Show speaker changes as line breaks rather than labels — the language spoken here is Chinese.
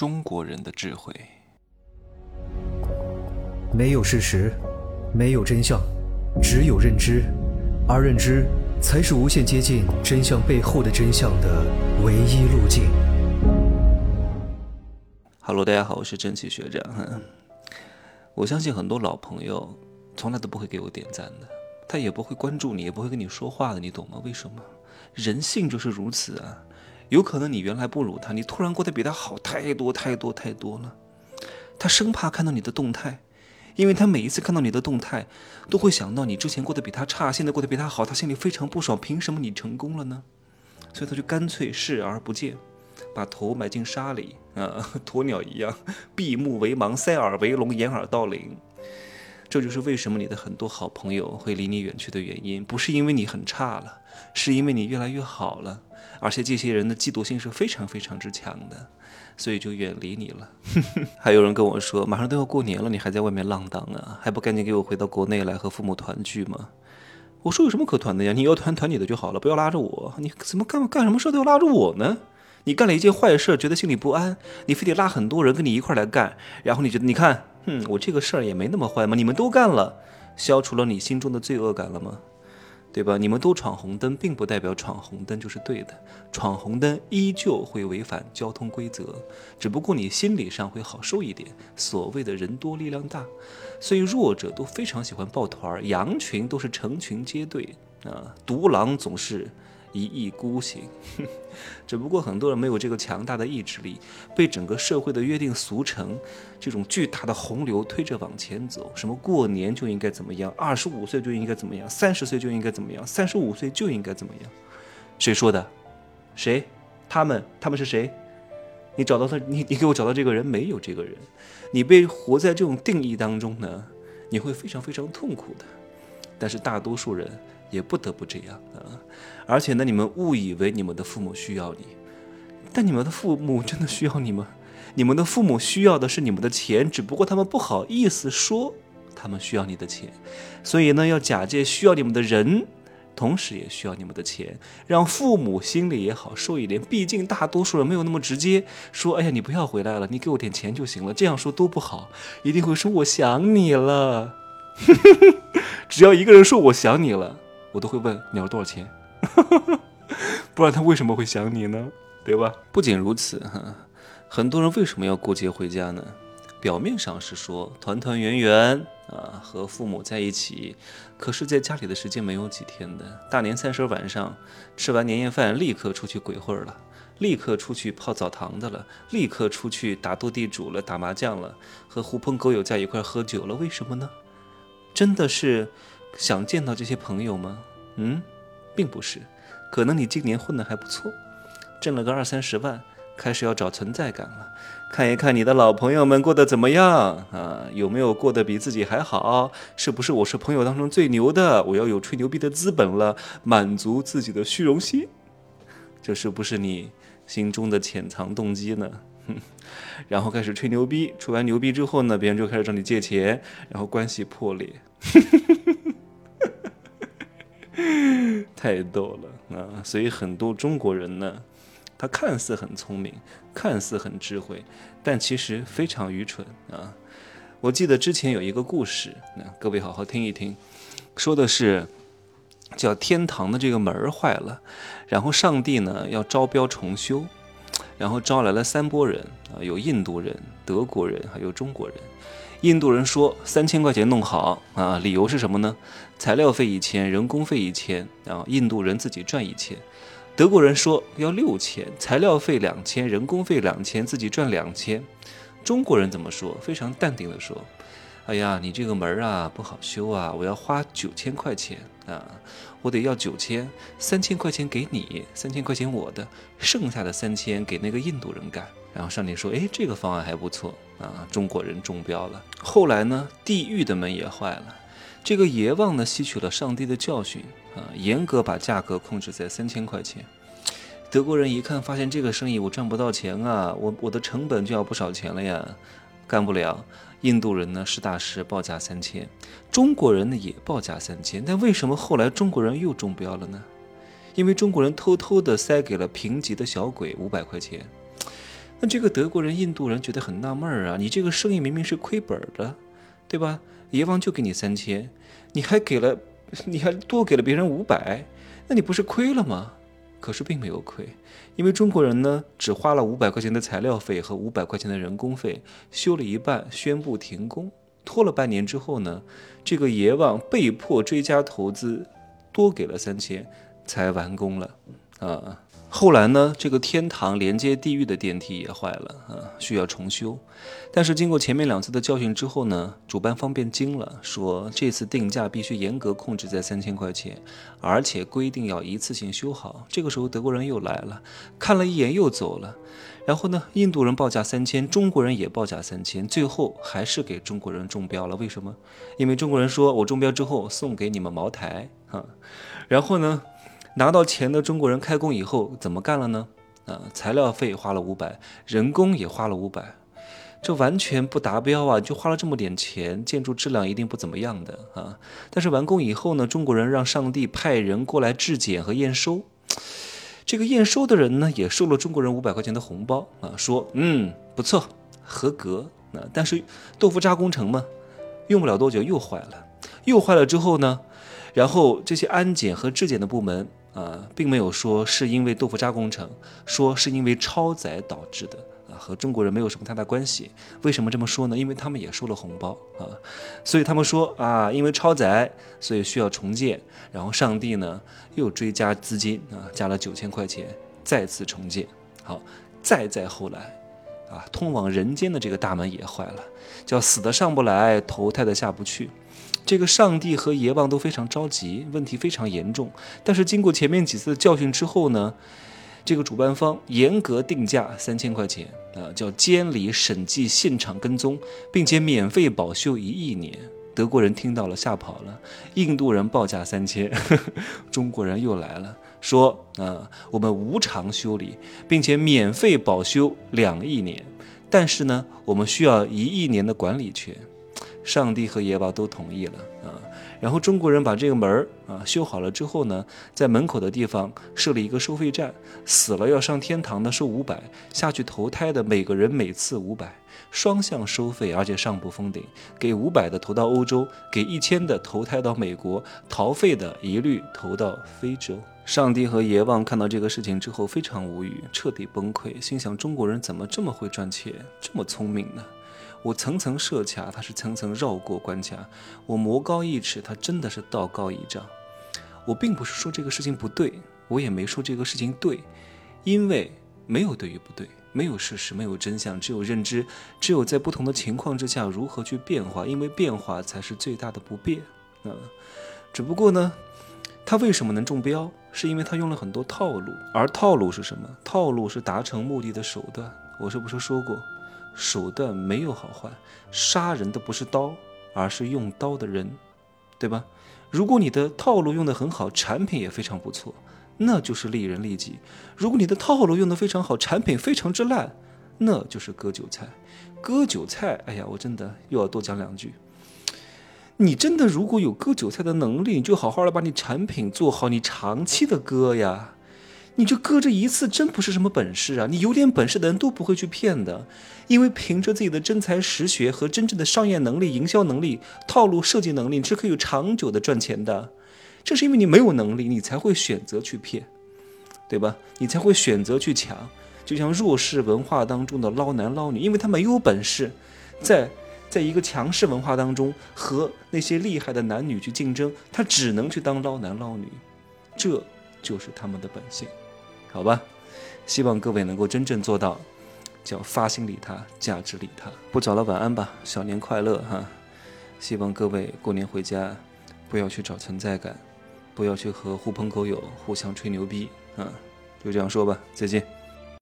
中国人的智慧。
没有事实，没有真相，只有认知，而认知才是无限接近真相背后的真相的唯一路径。
Hello，大家好，我是真气学长。我相信很多老朋友从来都不会给我点赞的，他也不会关注你，也不会跟你说话的，你懂吗？为什么？人性就是如此啊。有可能你原来不如他，你突然过得比他好太多太多太多了。他生怕看到你的动态，因为他每一次看到你的动态，都会想到你之前过得比他差，现在过得比他好，他心里非常不爽。凭什么你成功了呢？所以他就干脆视而不见，把头埋进沙里啊，鸵鸟一样，闭目为盲，塞耳为聋，掩耳盗铃。这就是为什么你的很多好朋友会离你远去的原因，不是因为你很差了，是因为你越来越好了。而且这些人的嫉妒心是非常非常之强的，所以就远离你了。还有人跟我说，马上都要过年了，你还在外面浪荡啊？还不赶紧给我回到国内来和父母团聚吗？我说有什么可团的呀？你要团团你的就好了，不要拉着我。你怎么干干什么事都要拉着我呢？你干了一件坏事，觉得心里不安，你非得拉很多人跟你一块来干，然后你觉得你看，哼，我这个事儿也没那么坏嘛，你们都干了，消除了你心中的罪恶感了吗？对吧？你们都闯红灯，并不代表闯红灯就是对的，闯红灯依旧会违反交通规则，只不过你心理上会好受一点。所谓的人多力量大，所以弱者都非常喜欢抱团，羊群都是成群结队啊，独狼总是。一意孤行，只不过很多人没有这个强大的意志力，被整个社会的约定俗成，这种巨大的洪流推着往前走。什么过年就应该怎么样，二十五岁就应该怎么样，三十岁就应该怎么样，三十五岁就应该怎么样？谁说的？谁？他们？他们是谁？你找到他？你你给我找到这个人？没有这个人。你被活在这种定义当中呢，你会非常非常痛苦的。但是大多数人。也不得不这样啊！而且呢，你们误以为你们的父母需要你，但你们的父母真的需要你吗？你们的父母需要的是你们的钱，只不过他们不好意思说他们需要你的钱，所以呢，要假借需要你们的人，同时也需要你们的钱，让父母心里也好受一点。毕竟大多数人没有那么直接说：“哎呀，你不要回来了，你给我点钱就行了。”这样说都不好，一定会说：“我想你了。”只要一个人说“我想你了”。我都会问你要多少钱，不然他为什么会想你呢？对吧？不仅如此，很多人为什么要过节回家呢？表面上是说团团圆圆啊，和父母在一起，可是在家里的时间没有几天的。大年三十晚上吃完年夜饭，立刻出去鬼混了，立刻出去泡澡堂的了，立刻出去打斗地主了，打麻将了，和狐朋狗友在一块喝酒了。为什么呢？真的是。想见到这些朋友吗？嗯，并不是，可能你今年混得还不错，挣了个二三十万，开始要找存在感了，看一看你的老朋友们过得怎么样啊？有没有过得比自己还好？是不是我是朋友当中最牛的？我要有吹牛逼的资本了，满足自己的虚荣心，这是不是你心中的潜藏动机呢？然后开始吹牛逼，吹完牛逼之后呢，别人就开始找你借钱，然后关系破裂。太逗了啊！所以很多中国人呢，他看似很聪明，看似很智慧，但其实非常愚蠢啊！我记得之前有一个故事，那各位好好听一听，说的是叫天堂的这个门坏了，然后上帝呢要招标重修，然后招来了三拨人啊，有印度人、德国人，还有中国人。印度人说三千块钱弄好啊，理由是什么呢？材料费一千，人工费一千，啊，印度人自己赚一千。德国人说要六千，材料费两千，人工费两千，自己赚两千。中国人怎么说？非常淡定的说：“哎呀，你这个门啊不好修啊，我要花九千块钱啊，我得要九千，三千块钱给你，三千块钱我的，剩下的三千给那个印度人干。”然后上帝说：“哎，这个方案还不错啊，中国人中标了。”后来呢，地狱的门也坏了。这个阎王呢，吸取了上帝的教训啊，严格把价格控制在三千块钱。德国人一看，发现这个生意我赚不到钱啊，我我的成本就要不少钱了呀，干不了。印度人呢，实打实报价三千，中国人呢也报价三千。但为什么后来中国人又中标了呢？因为中国人偷偷的塞给了评级的小鬼五百块钱。那这个德国人、印度人觉得很纳闷儿啊，你这个生意明明是亏本的，对吧？阎王就给你三千，你还给了，你还多给了别人五百，那你不是亏了吗？可是并没有亏，因为中国人呢只花了五百块钱的材料费和五百块钱的人工费，修了一半，宣布停工，拖了半年之后呢，这个阎王被迫追加投资，多给了三千，才完工了，啊。后来呢，这个天堂连接地狱的电梯也坏了啊，需要重修。但是经过前面两次的教训之后呢，主办方便惊了，说这次定价必须严格控制在三千块钱，而且规定要一次性修好。这个时候德国人又来了，看了一眼又走了。然后呢，印度人报价三千，中国人也报价三千，最后还是给中国人中标了。为什么？因为中国人说我中标之后送给你们茅台啊。然后呢？拿到钱的中国人开工以后怎么干了呢？啊，材料费花了五百，人工也花了五百，这完全不达标啊！就花了这么点钱，建筑质量一定不怎么样的啊！但是完工以后呢，中国人让上帝派人过来质检和验收，这个验收的人呢也收了中国人五百块钱的红包啊，说嗯不错，合格。啊，但是豆腐渣工程嘛，用不了多久又坏了，又坏了之后呢，然后这些安检和质检的部门。啊，并没有说是因为豆腐渣工程，说是因为超载导致的啊，和中国人没有什么太大关系。为什么这么说呢？因为他们也收了红包啊，所以他们说啊，因为超载，所以需要重建。然后上帝呢又追加资金啊，加了九千块钱，再次重建。好，再再后来，啊，通往人间的这个大门也坏了，叫死的上不来，投胎的下不去。这个上帝和阎王都非常着急，问题非常严重。但是经过前面几次的教训之后呢，这个主办方严格定价三千块钱啊，叫监理审计现场跟踪，并且免费保修一亿年。德国人听到了吓跑了，印度人报价三千，中国人又来了，说啊，我们无偿修理，并且免费保修两亿年，但是呢，我们需要一亿年的管理权。上帝和耶娃都同意了啊，然后中国人把这个门儿啊修好了之后呢，在门口的地方设了一个收费站，死了要上天堂的收五百，下去投胎的每个人每次五百，双向收费，而且上不封顶，给五百的投到欧洲，给一千的投胎到美国，逃费的一律投到非洲。上帝和阎王看到这个事情之后非常无语，彻底崩溃，心想中国人怎么这么会赚钱，这么聪明呢？我层层设卡，他是层层绕过关卡；我魔高一尺，他真的是道高一丈。我并不是说这个事情不对，我也没说这个事情对，因为没有对与不对，没有事实，没有真相，只有认知，只有在不同的情况之下如何去变化，因为变化才是最大的不变。嗯，只不过呢，他为什么能中标，是因为他用了很多套路，而套路是什么？套路是达成目的的手段。我是不是说过？手段没有好坏，杀人的不是刀，而是用刀的人，对吧？如果你的套路用得很好，产品也非常不错，那就是利人利己；如果你的套路用得非常好，产品非常之烂，那就是割韭菜。割韭菜，哎呀，我真的又要多讲两句。你真的如果有割韭菜的能力，你就好好的把你产品做好，你长期的割呀。你就割这一次，真不是什么本事啊！你有点本事的人都不会去骗的，因为凭着自己的真才实学和真正的商业能力、营销能力、套路设计能力，你是可以长久的赚钱的。正是因为你没有能力，你才会选择去骗，对吧？你才会选择去抢。就像弱势文化当中的捞男捞女，因为他没有本事，在在一个强势文化当中和那些厉害的男女去竞争，他只能去当捞男捞女，这就是他们的本性。好吧，希望各位能够真正做到，叫发心利他，价值利他。不早了，晚安吧，小年快乐哈！希望各位过年回家，不要去找存在感，不要去和狐朋狗友互相吹牛逼啊！就这样说吧，再见。